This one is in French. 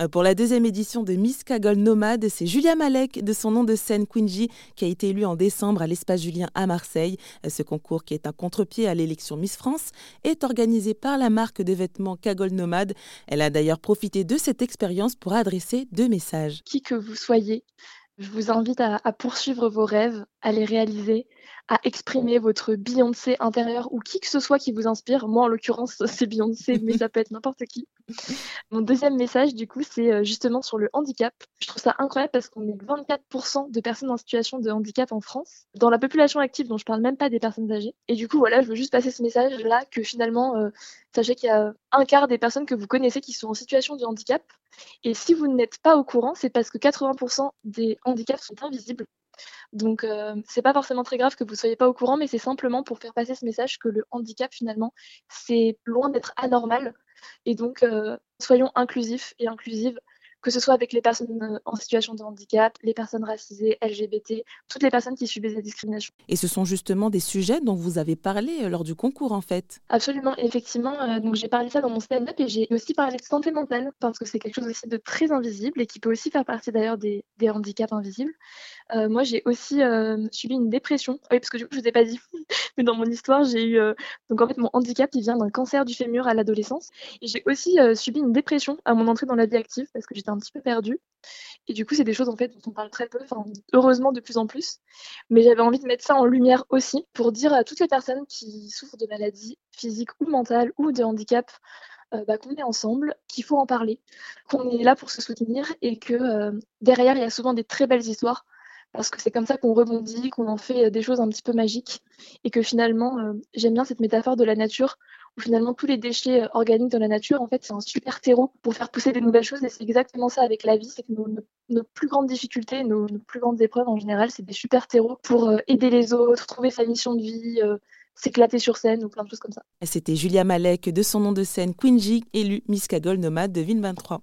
Euh, pour la deuxième édition de Miss Cagole Nomade, c'est Julia Malek, de son nom de scène Quingy, qui a été élue en décembre à l'Espace Julien à Marseille. Euh, ce concours, qui est un contre-pied à l'élection Miss France, est organisé par la marque de vêtements Cagole Nomade. Elle a d'ailleurs profité de cette expérience pour adresser deux messages. Qui que vous soyez, je vous invite à, poursuivre vos rêves, à les réaliser, à exprimer votre Beyoncé intérieur ou qui que ce soit qui vous inspire. Moi, en l'occurrence, c'est Beyoncé, mais ça peut être n'importe qui. Mon deuxième message, du coup, c'est euh, justement sur le handicap. Je trouve ça incroyable parce qu'on est 24% de personnes en situation de handicap en France. Dans la population active, dont je parle même pas des personnes âgées. Et du coup, voilà, je veux juste passer ce message-là que finalement, euh, sachez qu'il y a un quart des personnes que vous connaissez qui sont en situation de handicap. Et si vous n'êtes pas au courant, c'est parce que 80% des handicaps sont invisibles. Donc, euh, c'est pas forcément très grave que vous soyez pas au courant, mais c'est simplement pour faire passer ce message que le handicap, finalement, c'est loin d'être anormal. Et donc, euh, soyons inclusifs et inclusives que ce soit avec les personnes euh, en situation de handicap, les personnes racisées, LGBT, toutes les personnes qui subissent des discriminations. Et ce sont justement des sujets dont vous avez parlé euh, lors du concours en fait. Absolument, effectivement. Euh, donc j'ai parlé de ça dans mon stand-up et j'ai aussi parlé de santé mentale parce que c'est quelque chose aussi de très invisible et qui peut aussi faire partie d'ailleurs des, handicaps invisibles. moi j'ai aussi subi une dépression. Oui, parce que du coup je vous ai pas dit, mais dans mon histoire j'ai eu donc en fait mon handicap il vient d'un cancer du fémur à l'adolescence et j'ai aussi subi une dépression à mon entrée dans la vie active parce que j'étais un petit peu perdu. Et du coup, c'est des choses en fait dont on parle très peu, heureusement de plus en plus. Mais j'avais envie de mettre ça en lumière aussi pour dire à toutes les personnes qui souffrent de maladies physiques ou mentales ou de handicap euh, bah, qu'on est ensemble, qu'il faut en parler, qu'on est là pour se soutenir et que euh, derrière, il y a souvent des très belles histoires parce que c'est comme ça qu'on rebondit, qu'on en fait euh, des choses un petit peu magiques et que finalement, j'aime bien cette métaphore de la nature où finalement tous les déchets euh, organiques dans la nature, en fait, c'est un super terreau pour faire pousser des nouvelles choses. Et c'est exactement ça avec la vie, c'est que nos, plus grandes difficultés, nos, plus grandes épreuves en général, c'est des super terreaux pour euh, aider les autres, trouver sa mission de vie, euh, s'éclater sur scène ou plein de choses comme ça. C'était Julia Malek de son nom de scène Queen élue Miss Cagole Nomade de 2023.